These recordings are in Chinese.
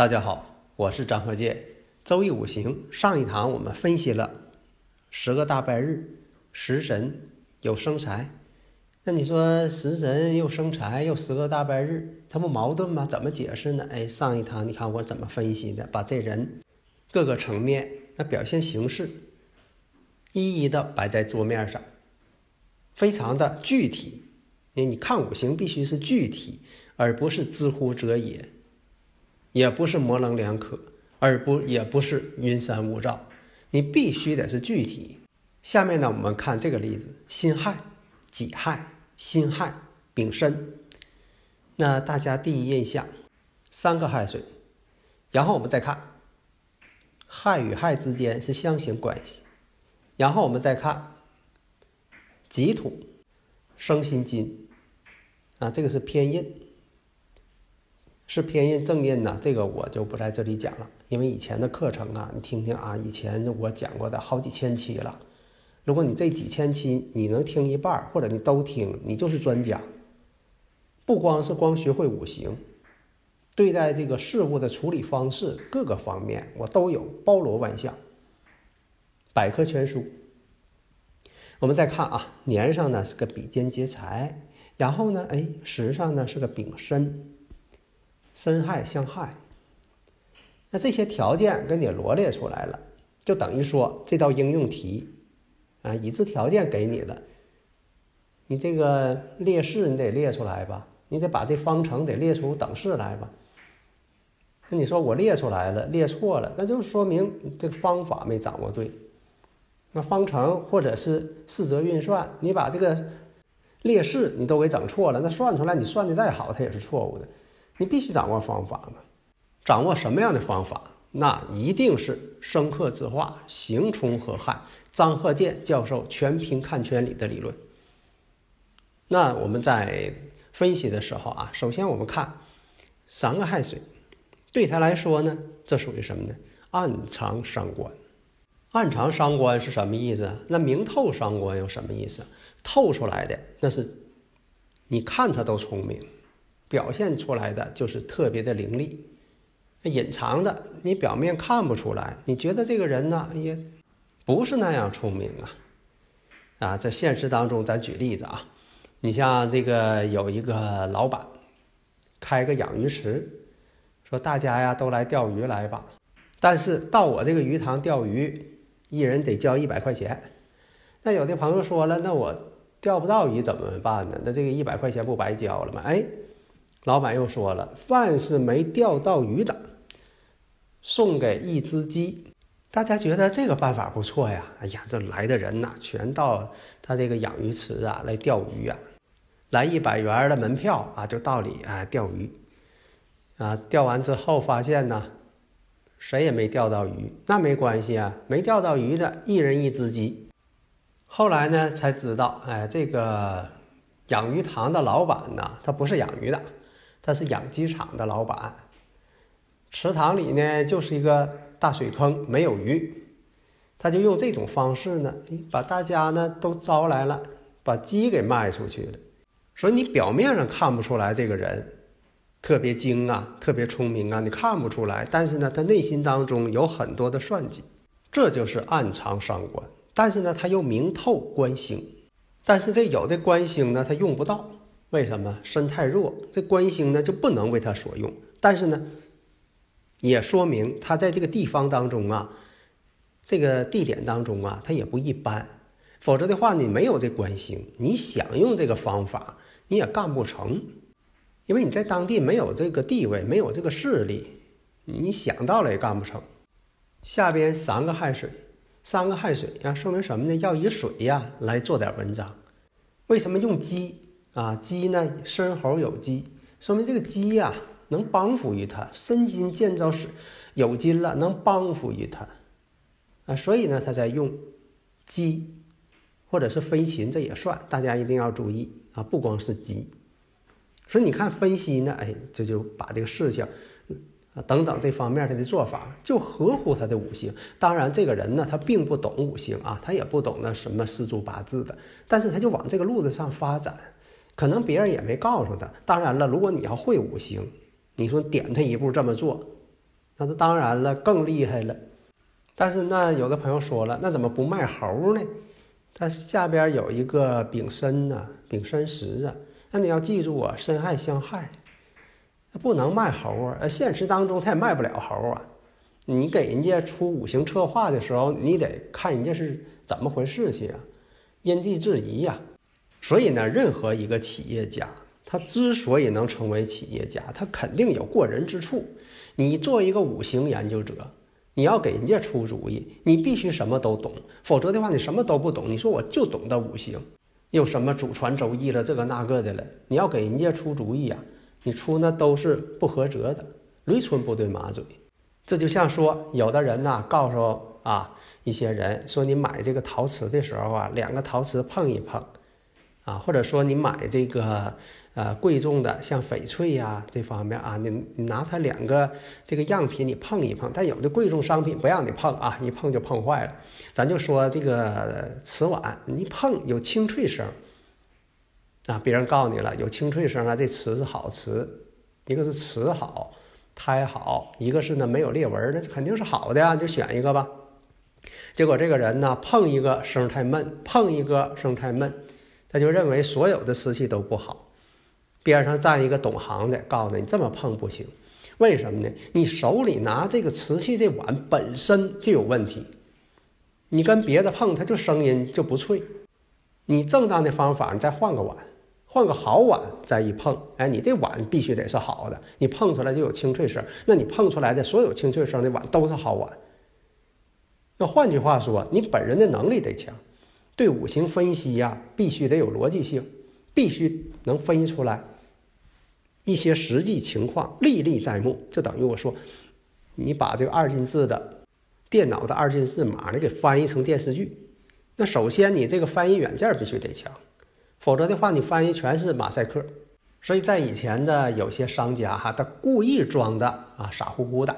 大家好，我是张和建。周易五行上一堂我们分析了十个大拜日，食神有生财。那你说食神又生财又十个大拜日，它不矛盾吗？怎么解释呢？哎，上一堂你看我怎么分析的，把这人各个层面那表现形式一一的摆在桌面上，非常的具体。你你看五行必须是具体，而不是知乎者也。也不是模棱两可，而不也不是云山雾罩，你必须得是具体。下面呢，我们看这个例子：辛亥、己亥、辛亥、丙申。那大家第一印象，三个亥水，然后我们再看亥与亥之间是相刑关系，然后我们再看己土生辛金，啊，这个是偏印。是偏印正印呢？这个我就不在这里讲了，因为以前的课程啊，你听听啊，以前我讲过的好几千期了。如果你这几千期你能听一半，或者你都听，你就是专家。不光是光学会五行，对待这个事物的处理方式各个方面，我都有包罗万象，百科全书。我们再看啊，年上呢是个比肩劫财，然后呢，哎，时上呢是个丙申。申亥相害，那这些条件给你罗列出来了，就等于说这道应用题啊，已知条件给你了，你这个列式你得列出来吧，你得把这方程得列出等式来吧。那你说我列出来了，列错了，那就说明这个方法没掌握对。那方程或者是四则运算，你把这个列式你都给整错了，那算出来你算的再好，它也是错误的。你必须掌握方法嘛？掌握什么样的方法？那一定是生克之化，刑冲合害。张鹤剑教授全凭看圈里的理论。那我们在分析的时候啊，首先我们看三个亥水，对他来说呢，这属于什么呢？暗藏伤官。暗藏伤官是什么意思？那明透伤官又什么意思？透出来的那是，你看他都聪明。表现出来的就是特别的凌厉，隐藏的你表面看不出来。你觉得这个人呢，也不是那样聪明啊？啊，在现实当中，咱举例子啊，你像这个有一个老板开个养鱼池，说大家呀都来钓鱼来吧，但是到我这个鱼塘钓鱼，一人得交一百块钱。那有的朋友说了，那我钓不到鱼怎么办呢？那这个一百块钱不白交了吗？哎。老板又说了：“凡是没钓到鱼的，送给一只鸡。”大家觉得这个办法不错呀！哎呀，这来的人呐，全到他这个养鱼池啊来钓鱼啊，来一百元的门票啊，就到里啊钓鱼啊。钓完之后发现呢，谁也没钓到鱼，那没关系啊，没钓到鱼的，一人一只鸡。后来呢，才知道，哎，这个养鱼塘的老板呢，他不是养鱼的。他是养鸡场的老板，池塘里呢就是一个大水坑，没有鱼，他就用这种方式呢，把大家呢都招来了，把鸡给卖出去了。所以你表面上看不出来这个人特别精啊，特别聪明啊，你看不出来。但是呢，他内心当中有很多的算计，这就是暗藏伤官。但是呢，他又明透官星，但是这有的官星呢，他用不到。为什么身太弱，这官星呢就不能为他所用？但是呢，也说明他在这个地方当中啊，这个地点当中啊，他也不一般。否则的话，你没有这官星，你想用这个方法，你也干不成，因为你在当地没有这个地位，没有这个势力，你想到了也干不成。下边三个亥水，三个亥水呀，说明什么呢？要以水呀来做点文章。为什么用鸡啊？鸡呢，申猴有鸡，说明这个鸡呀能帮扶于他，身金建造是有金了，能帮扶于他啊。所以呢，他才用鸡，或者是飞禽，这也算。大家一定要注意啊，不光是鸡。所以你看分析呢，哎，这就把这个事情。啊，等等这方面他的做法就合乎他的五行。当然，这个人呢，他并不懂五行啊，他也不懂那什么四柱八字的，但是他就往这个路子上发展。可能别人也没告诉他。当然了，如果你要会五行，你说点他一步这么做，那他当然了更厉害了。但是那有的朋友说了，那怎么不卖猴呢？但是下边有一个丙申呢，丙申时啊，那你要记住啊，申亥相害。不能卖猴啊！现实当中他也卖不了猴啊。你给人家出五行策划的时候，你得看人家是怎么回事去啊，因地制宜呀。所以呢，任何一个企业家，他之所以能成为企业家，他肯定有过人之处。你做一个五行研究者，你要给人家出主意，你必须什么都懂，否则的话，你什么都不懂。你说我就懂得五行，又什么祖传周易了，这个那个的了，你要给人家出主意呀。你出那都是不合辙的，驴唇不对马嘴。这就像说，有的人呐，告诉啊一些人说，你买这个陶瓷的时候啊，两个陶瓷碰一碰，啊，或者说你买这个呃贵重的像翡翠呀这方面啊，你你拿它两个这个样品你碰一碰，但有的贵重商品不让你碰啊，一碰就碰坏了。咱就说这个瓷碗，你碰有清脆声。啊，别人告诉你了，有清脆声啊，这瓷是好瓷，一个是瓷好，胎好，一个是呢没有裂纹，那肯定是好的呀，就选一个吧。结果这个人呢碰一个声太闷，碰一个声太闷，他就认为所有的瓷器都不好。边上站一个懂行的，告诉你这么碰不行，为什么呢？你手里拿这个瓷器这碗本身就有问题，你跟别的碰，它就声音就不脆。你正当的方法，你再换个碗。换个好碗再一碰，哎，你这碗必须得是好的，你碰出来就有清脆声。那你碰出来的所有清脆声的碗都是好碗。那换句话说，你本人的能力得强，对五行分析呀，必须得有逻辑性，必须能分析出来一些实际情况，历历在目。就等于我说，你把这个二进制的电脑的二进制码你给翻译成电视剧，那首先你这个翻译软件必须得强。否则的话，你翻译全是马赛克。所以在以前的有些商家哈，他故意装的啊傻乎乎的，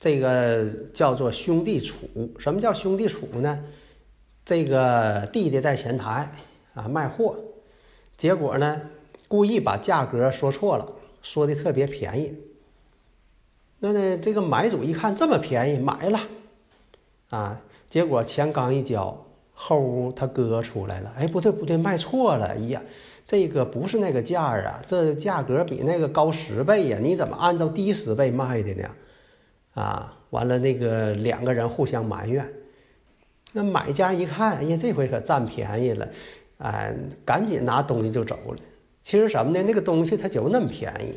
这个叫做兄弟处。什么叫兄弟处呢？这个弟弟在前台啊卖货，结果呢故意把价格说错了，说的特别便宜。那呢这个买主一看这么便宜，买了啊，结果钱刚一交。后屋他哥出来了，哎，不对不对，卖错了，哎呀，这个不是那个价啊，这价格比那个高十倍呀，你怎么按照低十倍卖的呢？啊，完了那个两个人互相埋怨，那买家一看，哎呀，这回可占便宜了，哎，赶紧拿东西就走了。其实什么呢？那个东西它就那么便宜，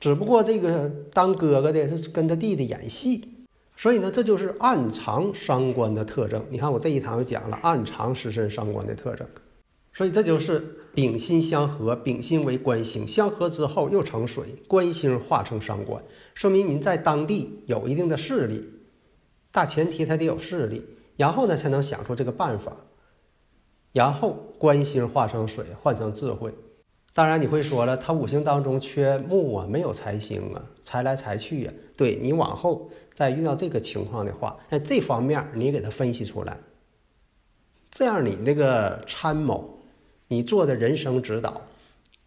只不过这个当哥哥的是跟他弟弟演戏。所以呢，这就是暗藏伤官的特征。你看，我这一堂就讲了暗藏食神伤官的特征。所以这就是丙辛相合，丙辛为官星，相合之后又成水，官星化成伤官，说明您在当地有一定的势力。大前提他得有势力，然后呢才能想出这个办法。然后官星化成水，换成智慧。当然你会说了，他五行当中缺木啊，没有财星啊，财来财去呀。对你往后再遇到这个情况的话，那这方面你给他分析出来，这样你那个参谋，你做的人生指导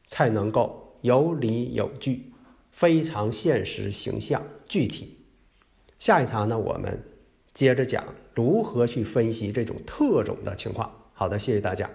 才能够有理有据，非常现实、形象、具体。下一堂呢，我们接着讲如何去分析这种特种的情况。好的，谢谢大家。